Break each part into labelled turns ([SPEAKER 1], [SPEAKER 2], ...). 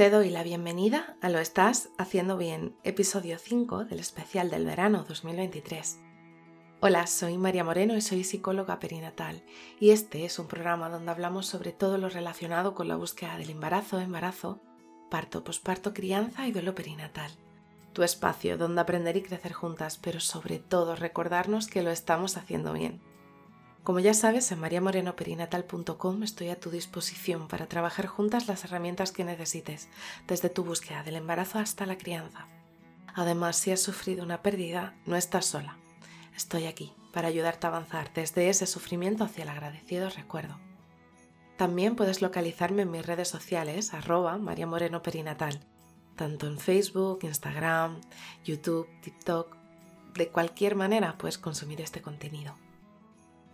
[SPEAKER 1] Te doy la bienvenida a Lo Estás Haciendo Bien, episodio 5 del especial del verano 2023. Hola, soy María Moreno y soy psicóloga perinatal y este es un programa donde hablamos sobre todo lo relacionado con la búsqueda del embarazo, embarazo, parto, posparto, crianza y duelo perinatal. Tu espacio donde aprender y crecer juntas, pero sobre todo recordarnos que lo estamos haciendo bien. Como ya sabes, en mariamorenoperinatal.com estoy a tu disposición para trabajar juntas las herramientas que necesites, desde tu búsqueda del embarazo hasta la crianza. Además, si has sufrido una pérdida, no estás sola. Estoy aquí para ayudarte a avanzar desde ese sufrimiento hacia el agradecido recuerdo. También puedes localizarme en mis redes sociales, arroba María Moreno Perinatal, tanto en Facebook, Instagram, YouTube, TikTok. De cualquier manera puedes consumir este contenido.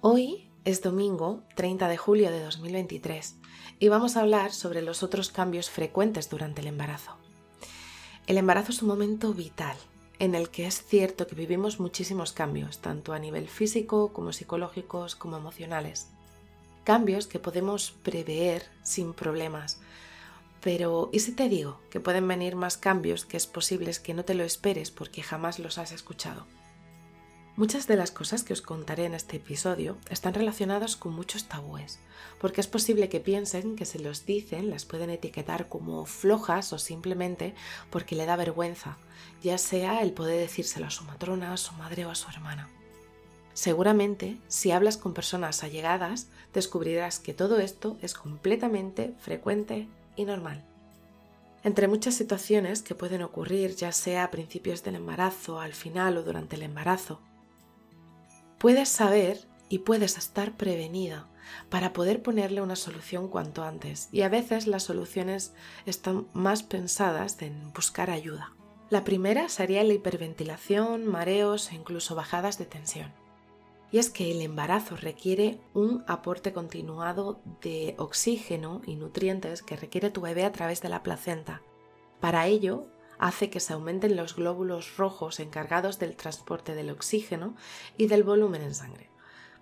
[SPEAKER 1] Hoy es domingo 30 de julio de 2023 y vamos a hablar sobre los otros cambios frecuentes durante el embarazo. El embarazo es un momento vital en el que es cierto que vivimos muchísimos cambios, tanto a nivel físico como psicológicos como emocionales. Cambios que podemos prever sin problemas. Pero, ¿y si te digo que pueden venir más cambios que es posible que no te lo esperes porque jamás los has escuchado? Muchas de las cosas que os contaré en este episodio están relacionadas con muchos tabúes, porque es posible que piensen que se los dicen, las pueden etiquetar como flojas o simplemente porque le da vergüenza, ya sea el poder decírselo a su matrona, a su madre o a su hermana. Seguramente, si hablas con personas allegadas, descubrirás que todo esto es completamente frecuente y normal. Entre muchas situaciones que pueden ocurrir, ya sea a principios del embarazo, al final o durante el embarazo, puedes saber y puedes estar prevenida para poder ponerle una solución cuanto antes. Y a veces las soluciones están más pensadas en buscar ayuda. La primera sería la hiperventilación, mareos e incluso bajadas de tensión. Y es que el embarazo requiere un aporte continuado de oxígeno y nutrientes que requiere tu bebé a través de la placenta. Para ello, hace que se aumenten los glóbulos rojos encargados del transporte del oxígeno y del volumen en sangre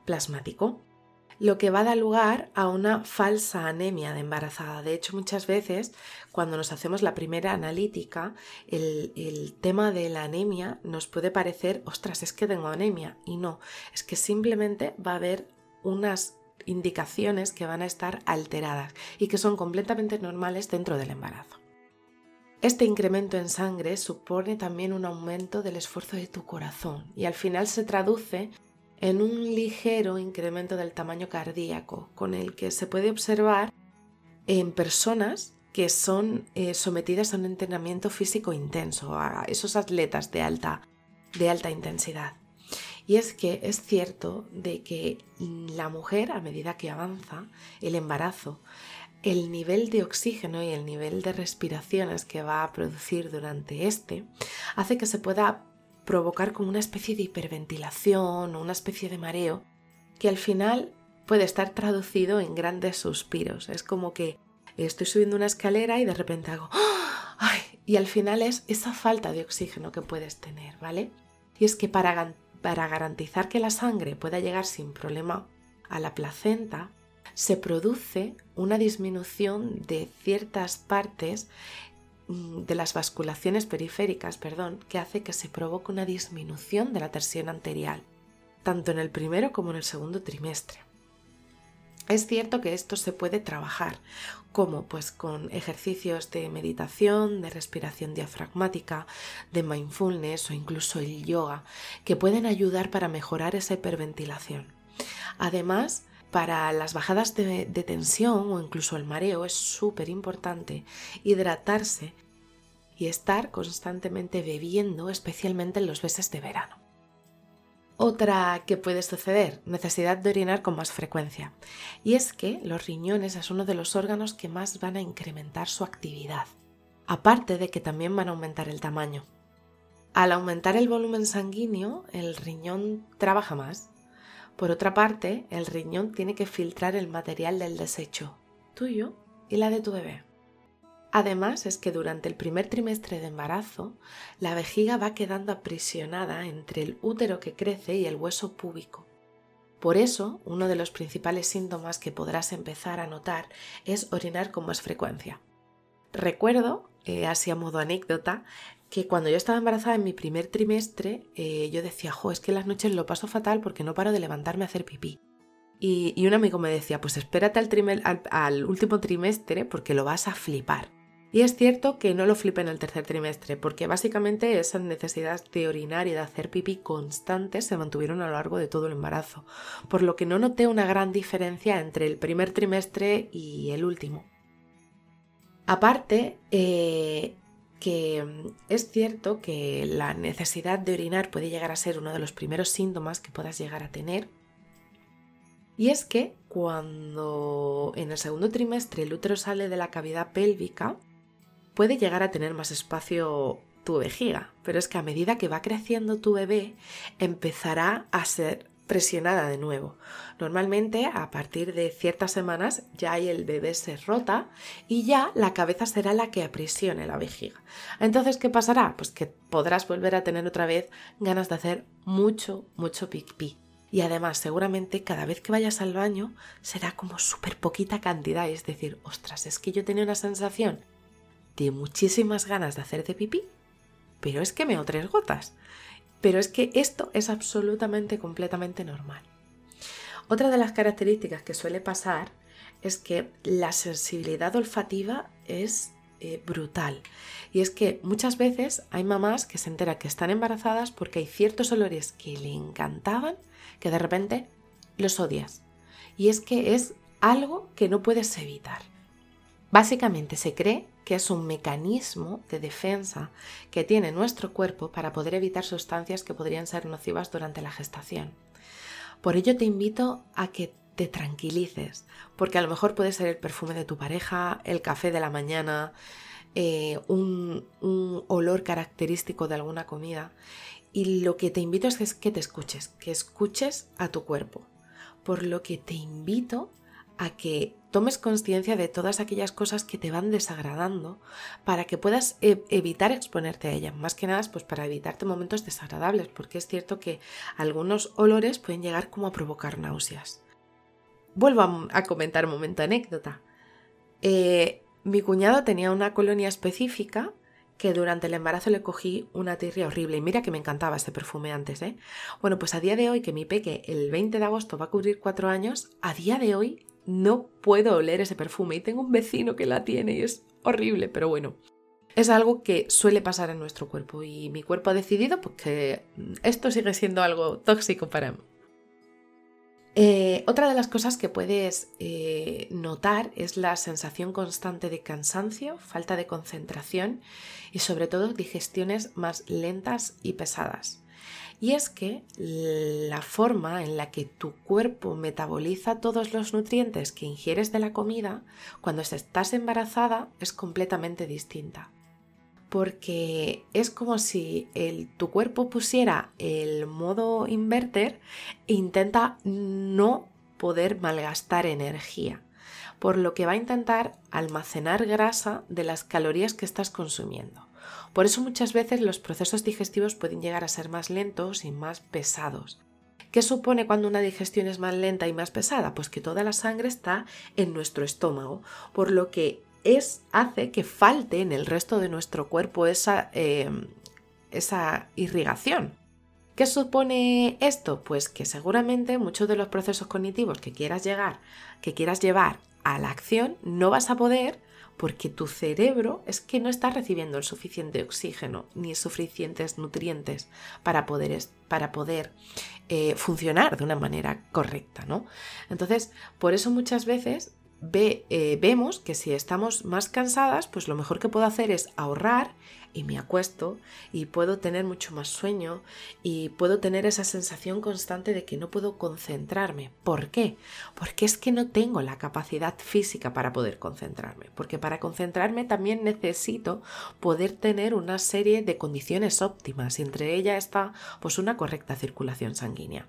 [SPEAKER 1] plasmático, lo que va a dar lugar a una falsa anemia de embarazada. De hecho, muchas veces cuando nos hacemos la primera analítica, el, el, tema de la anemia nos puede parecer, ostras, es que tengo anemia. Y no, es que simplemente va a haber unas indicaciones que van a estar alteradas y que son completamente normales dentro del embarazo. Este incremento en sangre supone también un aumento del esfuerzo de tu corazón y al final se traduce en un ligero incremento del tamaño cardíaco, con el que se puede observar en personas que son eh, sometidas a un entrenamiento físico intenso, a esos atletas de alta, de alta intensidad. Y es que es cierto de que la mujer, a medida que avanza el embarazo, el nivel de oxígeno y el nivel de respiraciones que va a producir durante este hace que se pueda provocar como una especie de hiperventilación o una especie de mareo que al final puede estar traducido en grandes suspiros. Es como que estoy subiendo una escalera y de repente hago ¡ay! y al final es esa falta de oxígeno que puedes tener, ¿vale? Y es que para, para garantizar que la sangre pueda llegar sin problema a la placenta, se produce una disminución de ciertas partes mm, de las vasculaciones periféricas, perdón, que hace que se provoque una disminución de la tensión arterial, tanto en el primero como en el segundo trimestre. Es cierto que esto se puede trabajar, como pues con ejercicios de meditación, de respiración diafragmática, de mindfulness o incluso el yoga, que pueden ayudar para mejorar esa hiperventilación. Además, para las bajadas de, tensión o incluso el mareo es súper importante hidratarse y estar constantemente bebiendo, especialmente en los meses de verano. Otra que puede suceder, necesidad de orinar con más frecuencia. Y es que los riñones es uno de los órganos que más van a incrementar su actividad, aparte de que también van a aumentar el tamaño. Al aumentar el volumen sanguíneo, el riñón trabaja más por otra parte, el riñón tiene que filtrar el material del desecho, tuyo y la de tu bebé. Además es que durante el primer trimestre de embarazo, la vejiga va quedando aprisionada entre el útero que crece y el hueso púbico. Por eso, uno de los principales síntomas que podrás empezar a notar es orinar con más frecuencia. recuerdo, eh, así a modo anécdota, que cuando yo estaba embarazada en mi primer trimestre, eh, yo decía, jo, es que las noches lo paso fatal porque no paro de levantarme a hacer pipí. Y, un amigo me decía, pues espérate al, último trimestre porque lo vas a flipar. Y es cierto que no lo flipé en el tercer trimestre, porque básicamente esas necesidades de orinar y de hacer pipí constantes se mantuvieron a lo largo de todo el embarazo, por lo que no noté una gran diferencia entre el primer trimestre y el último. Aparte, eh, que mm, es cierto que la necesidad de orinar puede llegar a ser uno de los primeros síntomas que puedas llegar a tener. Y es que cuando en el segundo trimestre el útero sale de la cavidad pélvica, puede llegar a tener más espacio tu vejiga, pero es que a medida que va creciendo tu bebé, empezará a ser presionada de nuevo. Normalmente a partir de ciertas semanas ya el bebé se rota y ya la cabeza será la que aprisione la vejiga. Entonces, ¿qué pasará? Pues que podrás volver a tener otra vez ganas de hacer mucho, mucho pipí. Y además, seguramente cada vez que vayas al baño será como súper poquita cantidad. Es decir, ostras, es que yo tenía una sensación de muchísimas ganas de hacer de pipí, pero es que meo tres gotas. Pero es que esto es absolutamente, completamente normal. Otra de las características que suele pasar es que la sensibilidad olfativa es eh, brutal. Y es que muchas veces hay mamás que se enteran que están embarazadas porque hay ciertos olores que le encantaban que de repente los odias. Y es que es algo que no puedes evitar. Básicamente se cree que es un mecanismo de defensa que tiene nuestro cuerpo para poder evitar sustancias que podrían ser nocivas durante la gestación. Por ello te invito a que te tranquilices, porque a lo mejor puede ser el perfume de tu pareja, el café de la mañana, eh, un, olor característico de alguna comida. Y lo que te invito es que te escuches, que escuches a tu cuerpo. Por lo que te invito que tomes conciencia de todas aquellas cosas que te van desagradando para que puedas e-, evitar exponerte a ellas. Más que nada, pues para evitarte momentos desagradables, porque es cierto que algunos olores pueden llegar como a provocar náuseas. Vuelvo a, comentar un momento anécdota. Eh, mi cuñado tenía una colonia específica que durante el embarazo le cogí una tirria horrible. Y mira que me encantaba este perfume antes, ¿eh? Bueno, pues a día de hoy, que mi peque el 20 de agosto va a cubrir cuatro años, a día de hoy no puedo oler ese perfume y tengo un vecino que la tiene y es horrible, pero bueno. Es algo que suele pasar en nuestro cuerpo y mi cuerpo ha decidido pues, que esto sigue siendo algo tóxico para mí. Eh, otra de las cosas que puedes eh, notar es la sensación constante de cansancio, falta de concentración y sobre todo digestiones más lentas y pesadas. Y es que la forma en la que tu cuerpo metaboliza todos los nutrientes que ingieres de la comida cuando estás embarazada es completamente distinta. Porque es como si tu cuerpo pusiera el modo inverter e intenta no poder malgastar energía por lo que va a intentar almacenar grasa de las calorías que estás consumiendo. Por eso muchas veces los procesos digestivos pueden llegar a ser más lentos y más pesados. ¿Qué supone cuando una digestión es más lenta y más pesada? Pues que toda la sangre está en nuestro estómago, por lo que es, hace que falte en el resto de nuestro cuerpo esa, eh, esa irrigación. ¿Qué supone esto? Pues que seguramente muchos de los procesos cognitivos que quieras llegar, que quieras llevar a la acción, no vas a poder porque tu cerebro es que no está recibiendo el suficiente oxígeno ni suficientes nutrientes para poder, para poder eh, funcionar de una manera correcta, ¿no? Entonces, por eso muchas veces eh, vemos que si estamos más cansadas, pues lo mejor que puedo hacer es ahorrar y me acuesto y puedo tener mucho más sueño y puedo tener esa sensación constante de que no puedo concentrarme. ¿Por qué? Porque es que no tengo la capacidad física para poder concentrarme. Porque para concentrarme también necesito poder tener una serie de condiciones óptimas y entre ellas está pues una correcta circulación sanguínea.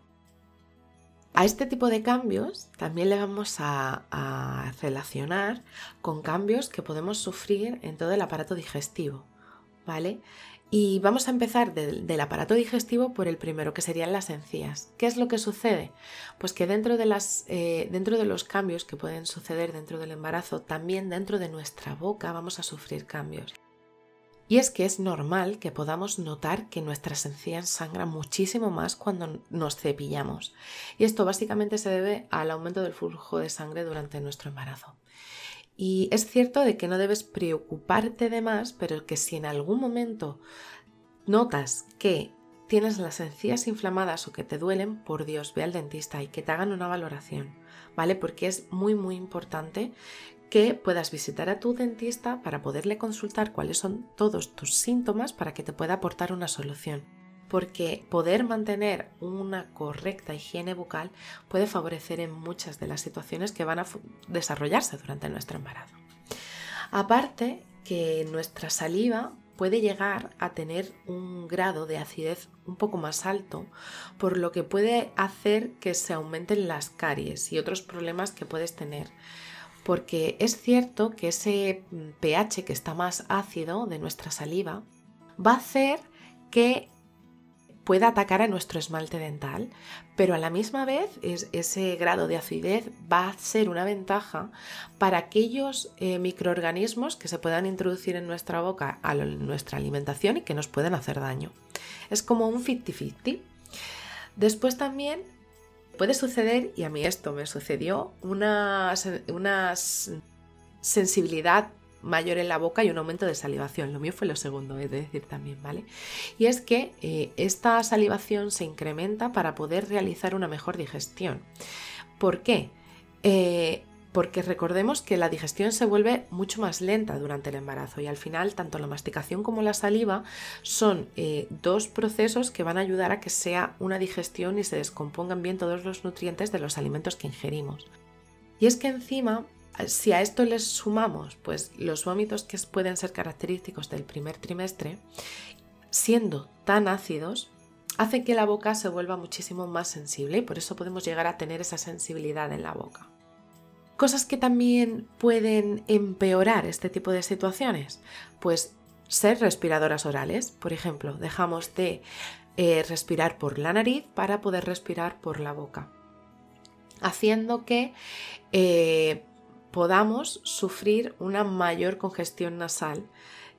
[SPEAKER 1] A este tipo de cambios también le vamos a, relacionar con cambios que podemos sufrir en todo el aparato digestivo. ¿vale? Y vamos a empezar del aparato digestivo por el primero, que serían las encías. ¿Qué es lo que sucede? Pues que dentro de, las, eh, dentro de los cambios que pueden suceder dentro del embarazo, también dentro de nuestra boca vamos a sufrir cambios. Y es que es normal que podamos notar que nuestras encías sangran muchísimo más cuando nos cepillamos. Y esto básicamente se debe al aumento del flujo de sangre durante nuestro embarazo. Y es cierto de que no debes preocuparte de más, pero que si en algún momento notas que tienes las encías inflamadas o que te duelen, por Dios, ve al dentista y que te hagan una valoración, ¿vale? Porque es muy muy importante que puedas visitar a tu dentista para poderle consultar cuáles son todos tus síntomas para que te pueda aportar una solución porque poder mantener una correcta higiene bucal puede favorecer en muchas de las situaciones que van a desarrollarse durante nuestro embarazo. Aparte que nuestra saliva puede llegar a tener un grado de acidez un poco más alto, por lo que puede hacer que se aumenten las caries y otros problemas que puedes tener. Porque es cierto que ese pH que está más ácido de nuestra saliva va a hacer que pueda atacar a nuestro esmalte dental, pero a la misma vez ese grado de acidez va a ser una ventaja para aquellos eh, microorganismos que se puedan introducir en nuestra boca a nuestra alimentación y que nos pueden hacer daño. Es como un 50-50. Después también puede suceder, y a mí esto me sucedió, una, una sensibilidad mayor en la boca y un aumento de salivación. Lo mío fue lo segundo, he de decir también, ¿vale? Y es que eh, esta salivación se incrementa para poder realizar una mejor digestión. ¿Por qué? Eh, porque recordemos que la digestión se vuelve mucho más lenta durante el embarazo y al final tanto la masticación como la saliva son eh, dos procesos que van a ayudar a que sea una digestión y se descompongan bien todos los nutrientes de los alimentos que ingerimos. Y es que encima si a esto les sumamos pues, los vómitos que pueden ser característicos del primer trimestre, siendo tan ácidos, hacen que la boca se vuelva muchísimo más sensible y por eso podemos llegar a tener esa sensibilidad en la boca. Cosas que también pueden empeorar este tipo de situaciones, pues ser respiradoras orales, por ejemplo, dejamos de eh, respirar por la nariz para poder respirar por la boca, haciendo que eh, podamos sufrir una mayor congestión nasal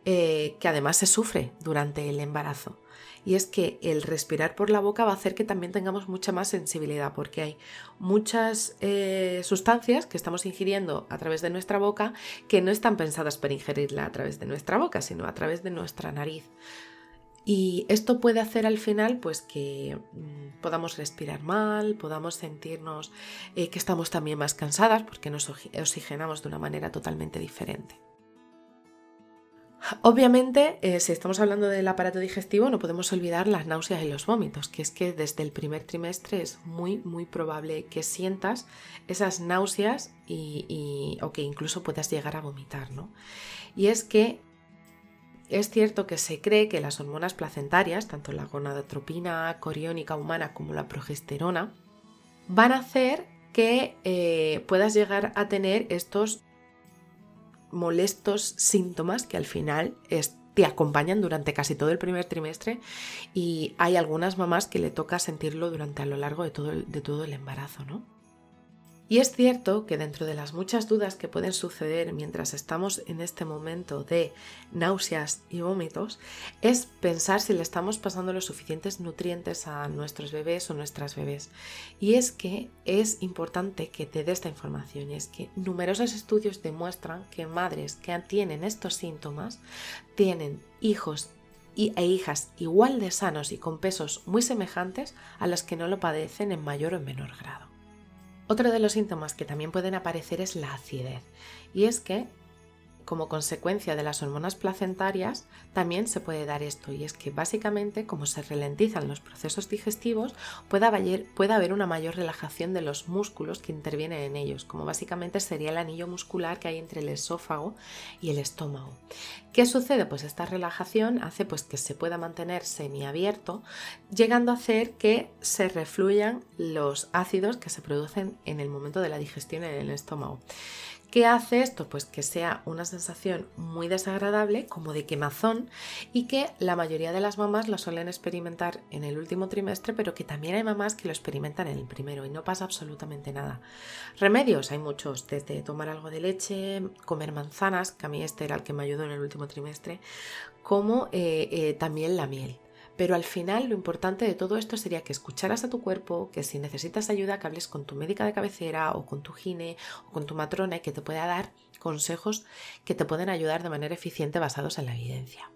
[SPEAKER 1] eh, que además se sufre durante el embarazo. Y es que el respirar por la boca va a hacer que también tengamos mucha más sensibilidad porque hay muchas eh, sustancias que estamos ingiriendo a través de nuestra boca que no están pensadas para ingerirla a través de nuestra boca, sino a través de nuestra nariz. Y esto puede hacer al final pues que mm, podamos respirar mal, podamos sentirnos eh, que estamos también más cansadas porque nos oxigenamos de una manera totalmente diferente. Obviamente, eh, si estamos hablando del aparato digestivo, no podemos olvidar las náuseas y los vómitos, que es que desde el primer trimestre es muy, muy probable que sientas esas náuseas y, o que incluso puedas llegar a vomitar, ¿no? Y es que es cierto que se cree que las hormonas placentarias, tanto la gonadotropina coriónica humana como la progesterona, van a hacer que eh, puedas llegar a tener estos molestos síntomas que al final te acompañan durante casi todo el primer trimestre y hay algunas mamás que le toca sentirlo durante a lo largo de todo el, de todo el embarazo, ¿no? Y es cierto que dentro de las muchas dudas que pueden suceder mientras estamos en este momento de náuseas y vómitos, es pensar si le estamos pasando los suficientes nutrientes a nuestros bebés o nuestras bebés. Y es que es importante que te dé esta información y es que numerosos estudios demuestran que madres que tienen estos síntomas tienen hijos e hijas igual de sanos y con pesos muy semejantes a las que no lo padecen en mayor o menor grado. Otro de los síntomas que también pueden aparecer es la acidez. Y es que como consecuencia de las hormonas placentarias también se puede dar esto y es que básicamente como se ralentizan los procesos digestivos puede haber, una mayor relajación de los músculos que intervienen en ellos como básicamente sería el anillo muscular que hay entre el esófago y el estómago. ¿Qué sucede? Pues esta relajación hace pues que se pueda mantener semiabierto llegando a hacer que se refluyan los ácidos que se producen en el momento de la digestión en el estómago. ¿Qué hace esto? Pues que sea una, sensación muy desagradable, como de quemazón, y que la mayoría de las mamás lo suelen experimentar en el último trimestre, pero que también hay mamás que lo experimentan en el primero y no pasa absolutamente nada. Remedios, hay muchos, desde tomar algo de leche, comer manzanas, que a mí este era el que me ayudó en el último trimestre, como eh, eh, también la miel. Pero al final lo importante de todo esto sería que escucharas a tu cuerpo, que si necesitas ayuda que hables con tu médica de cabecera o con tu gine o con tu matrona y que te pueda dar consejos que te pueden ayudar de manera eficiente basados en la evidencia.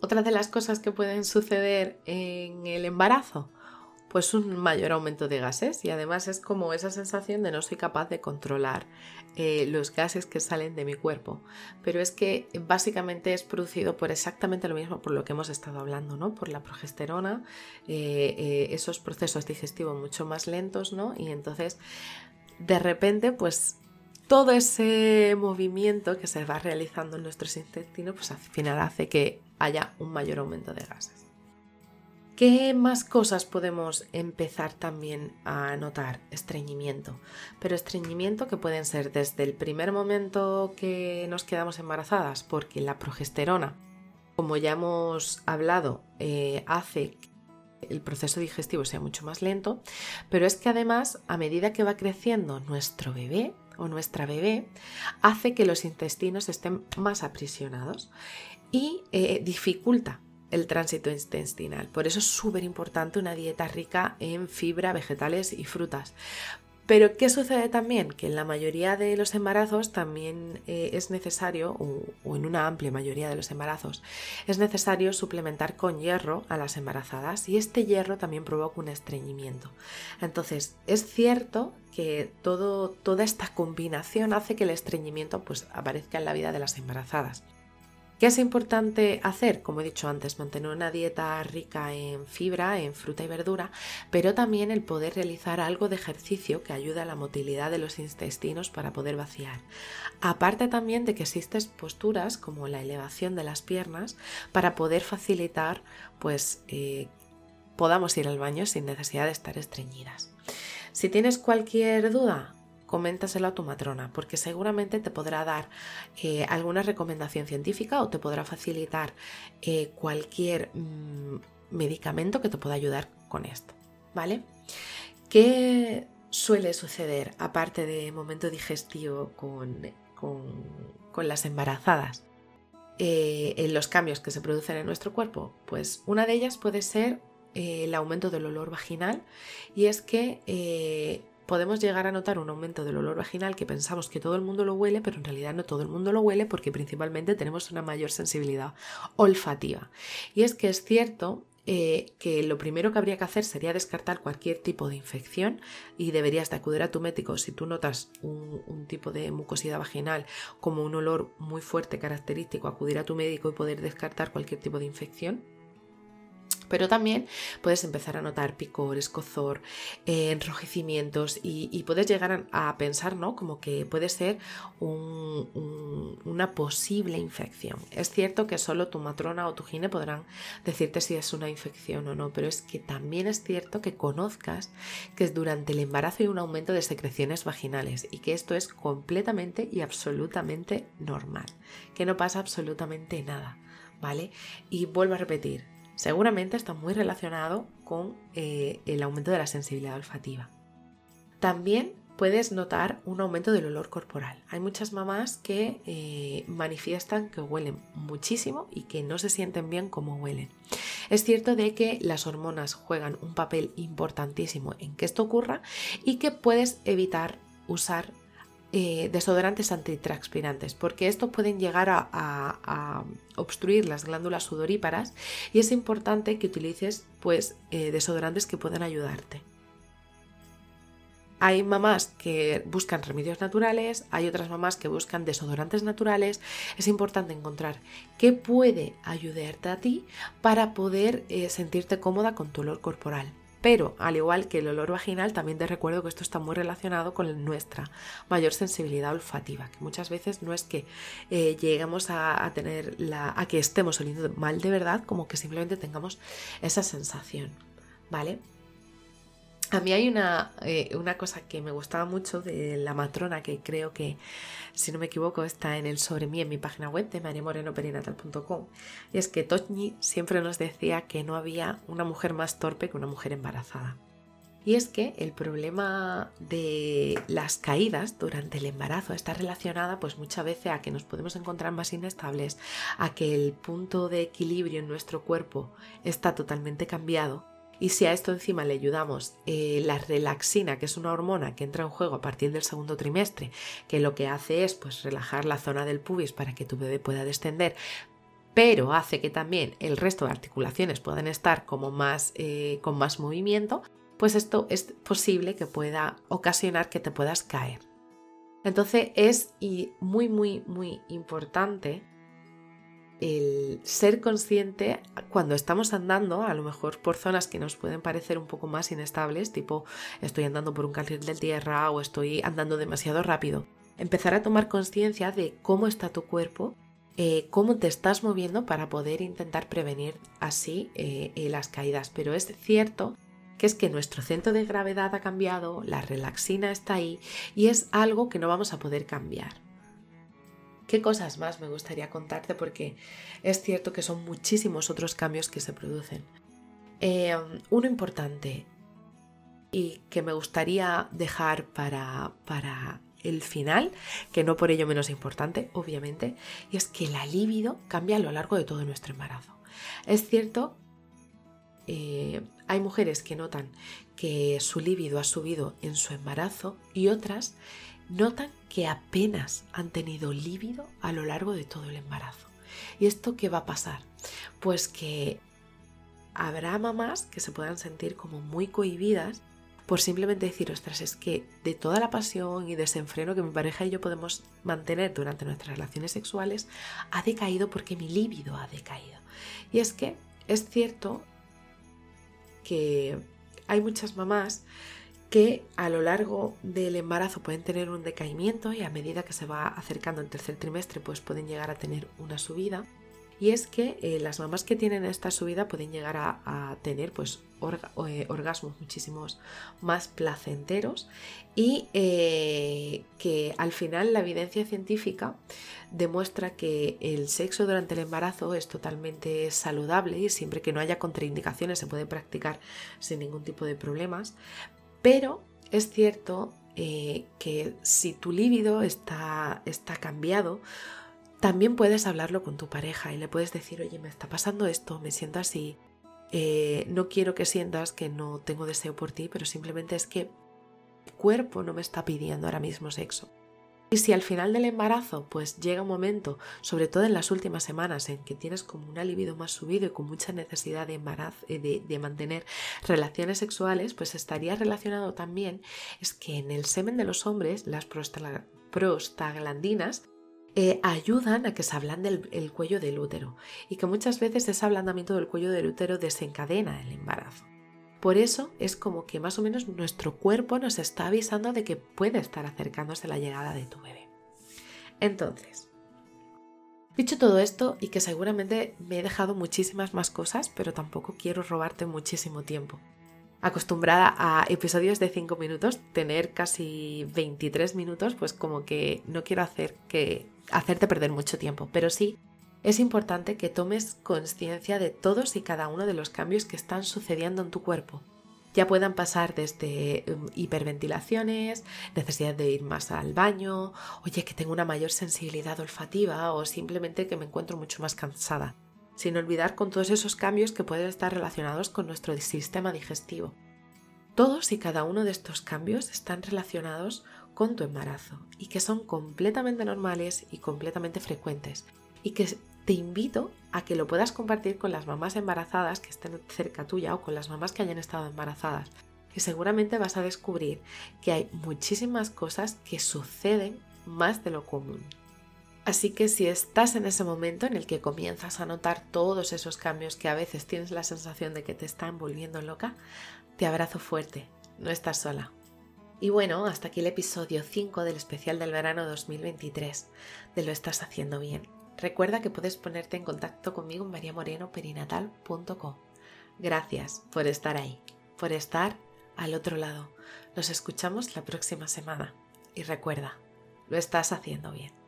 [SPEAKER 1] Otra de las cosas que pueden suceder en el embarazo, pues un mayor aumento de gases y además es como esa sensación de no soy capaz de controlar eh, los gases que salen de mi cuerpo. Pero es que básicamente es producido por exactamente lo mismo por lo que hemos estado hablando, ¿no? Por la progesterona, eh, eh, esos procesos digestivos mucho más lentos, ¿no? Y entonces de repente pues todo ese movimiento que se va realizando en nuestros intestinos pues al final hace que haya un mayor aumento de gases. ¿Qué más cosas podemos empezar también a notar? Estreñimiento. Pero estreñimiento que pueden ser desde el primer momento que nos quedamos embarazadas, porque la progesterona, como ya hemos hablado, eh, hace que el proceso digestivo sea mucho más lento, pero es que además, a medida que va creciendo nuestro bebé o nuestra bebé, hace que los intestinos estén más aprisionados y eh, dificulta el tránsito intestinal. Por eso es súper importante una dieta rica en fibra, vegetales y frutas. Pero ¿qué sucede también? Que en la mayoría de los embarazos también eh, es necesario, o, en una amplia mayoría de los embarazos, es necesario suplementar con hierro a las embarazadas y este hierro también provoca un estreñimiento. Entonces, es cierto que todo, toda esta combinación hace que el estreñimiento pues, aparezca en la vida de las embarazadas. ¿Qué es importante hacer? Como he dicho antes, mantener una dieta rica en fibra, en fruta y verdura, pero también el poder realizar algo de ejercicio que ayude a la motilidad de los intestinos para poder vaciar. Aparte también de que existen posturas como la elevación de las piernas para poder facilitar pues eh, podamos ir al baño sin necesidad de estar estreñidas. Si tienes cualquier duda, coméntaselo a tu matrona, porque seguramente te podrá dar eh, alguna recomendación científica o te podrá facilitar eh, cualquier mm, medicamento que te pueda ayudar con esto, ¿vale? ¿Qué suele suceder aparte de momento digestivo con, las embarazadas? Eh, en los cambios que se producen en nuestro cuerpo? Pues una de ellas puede ser el aumento del olor vaginal y es que podemos llegar a notar un aumento del olor vaginal que pensamos que todo el mundo lo huele, pero en realidad no todo el mundo lo huele porque principalmente tenemos una mayor sensibilidad olfativa. Y es que es cierto eh, que lo primero que habría que hacer sería descartar cualquier tipo de infección y deberías de acudir a tu médico si tú notas un, un, tipo de mucosidad vaginal como un olor muy fuerte característico, acudir a tu médico y poder descartar cualquier tipo de infección pero también puedes empezar a notar picor, escozor, eh, enrojecimientos y, puedes llegar a, pensar, ¿no? Como que puede ser una posible infección. Es cierto que solo tu matrona o tu gine podrán decirte si es una infección o no, pero es que también es cierto que conozcas que durante el embarazo hay un aumento de secreciones vaginales y que esto es completamente y absolutamente normal, que no pasa absolutamente nada, ¿vale? Y vuelvo a repetir, Seguramente está muy relacionado con eh, el aumento de la sensibilidad olfativa. También puedes notar un aumento del olor corporal. Hay muchas mamás que eh, manifiestan que huelen muchísimo y que no se sienten bien como huelen. Es cierto de que las hormonas juegan un papel importantísimo en que esto ocurra y que puedes evitar usar eh, desodorantes antitranspirantes, porque estos pueden llegar a, obstruir las glándulas sudoríparas y es importante que utilices pues, eh, desodorantes que puedan ayudarte. Hay mamás que buscan remedios naturales, hay otras mamás que buscan desodorantes naturales. Es importante encontrar qué puede ayudarte a ti para poder eh, sentirte cómoda con tu olor corporal. Pero, al igual que el olor vaginal, también te recuerdo que esto está muy relacionado con nuestra mayor sensibilidad olfativa, que muchas veces no es que eh, lleguemos a, tener la, a que estemos oliendo mal de verdad, como que simplemente tengamos esa sensación, ¿vale? A mí hay una, eh, una, cosa que me gustaba mucho de la matrona, que creo que, si no me equivoco, está en el sobre mí en mi página web de mariamorenoperinatal.com. Y es que Toñi siempre nos decía que no había una mujer más torpe que una mujer embarazada. Y es que el problema de las caídas durante el embarazo está relacionada pues muchas veces a que nos podemos encontrar más inestables, a que el punto de equilibrio en nuestro cuerpo está totalmente cambiado y si a esto encima le ayudamos eh, la relaxina, que es una hormona que entra en juego a partir del segundo trimestre, que lo que hace es pues relajar la zona del pubis para que tu bebé pueda descender, pero hace que también el resto de articulaciones puedan estar como más, eh, con más movimiento, pues esto es posible que pueda ocasionar que te puedas caer. Entonces es muy, muy, muy importante el ser consciente cuando estamos andando, a lo mejor por zonas que nos pueden parecer un poco más inestables, tipo estoy andando por un carril de tierra o estoy andando demasiado rápido, empezar a tomar conciencia de cómo está tu cuerpo, eh, cómo te estás moviendo para poder intentar prevenir así eh, eh, las caídas. Pero es cierto que es que nuestro centro de gravedad ha cambiado, la relaxina está ahí y es algo que no vamos a poder cambiar. ¿Qué cosas más me gustaría contarte? Porque es cierto que son muchísimos otros cambios que se producen. Eh, uno importante y que me gustaría dejar para, para el final, que no por ello menos importante, obviamente, y es que la libido cambia a lo largo de todo nuestro embarazo. Es cierto, eh, hay mujeres que notan que su libido ha subido en su embarazo y otras notan que apenas han tenido líbido a lo largo de todo el embarazo. ¿Y esto qué va a pasar? Pues que habrá mamás que se puedan sentir como muy cohibidas por simplemente decir, ostras, es que de toda la pasión y desenfreno que mi pareja y yo podemos mantener durante nuestras relaciones sexuales, ha decaído porque mi líbido ha decaído. Y es que es cierto que hay muchas mamás que a lo largo del embarazo pueden tener un decaimiento y a medida que se va acercando el tercer trimestre pues pueden llegar a tener una subida. Y es que eh, las mamás que tienen esta subida pueden llegar a, tener pues eh, orgasmos muchísimos más placenteros y eh, que al final la evidencia científica demuestra que el sexo durante el embarazo es totalmente saludable y siempre que no haya contraindicaciones se puede practicar sin ningún tipo de problemas pero es cierto eh, que si tu líbido está, está cambiado, también puedes hablarlo con tu pareja y le puedes decir, oye, me está pasando esto, me siento así, eh, no quiero que sientas que no tengo deseo por ti, pero simplemente es que el cuerpo no me está pidiendo ahora mismo sexo. Y si al final del embarazo pues llega un momento, sobre todo en las últimas semanas, en que tienes como un libido más subido y con mucha necesidad de, embarazo, eh, de, mantener relaciones sexuales, pues estaría relacionado también es que en el semen de los hombres las prostaglandinas eh, ayudan a que se ablande el, cuello del útero y que muchas veces ese ablandamiento del cuello del útero desencadena el embarazo. Por eso es como que más o menos nuestro cuerpo nos está avisando de que puede estar acercándose la llegada de tu bebé. Entonces, dicho todo esto y que seguramente me he dejado muchísimas más cosas, pero tampoco quiero robarte muchísimo tiempo. Acostumbrada a episodios de 5 minutos, tener casi 23 minutos, pues como que no quiero hacer que hacerte perder mucho tiempo, pero sí es importante que tomes conciencia de todos y cada uno de los cambios que están sucediendo en tu cuerpo. Ya puedan pasar desde um, hiperventilaciones, necesidad de ir más al baño, oye que tengo una mayor sensibilidad olfativa o simplemente que me encuentro mucho más cansada, sin olvidar con todos esos cambios que pueden estar relacionados con nuestro sistema digestivo. Todos y cada uno de estos cambios están relacionados con tu embarazo y que son completamente normales y completamente frecuentes y que te invito a que lo puedas compartir con las mamás embarazadas que estén cerca tuya o con las mamás que hayan estado embarazadas. Y seguramente vas a descubrir que hay muchísimas cosas que suceden más de lo común. Así que si estás en ese momento en el que comienzas a notar todos esos cambios que a veces tienes la sensación de que te están volviendo loca, te abrazo fuerte, no estás sola. Y bueno, hasta aquí el episodio 5 del especial del verano 2023 de Lo estás haciendo bien. Recuerda que puedes ponerte en contacto conmigo en mariamorenoperinatal.com. Gracias por estar ahí, por estar al otro lado. Nos escuchamos la próxima semana. Y recuerda, lo estás haciendo bien.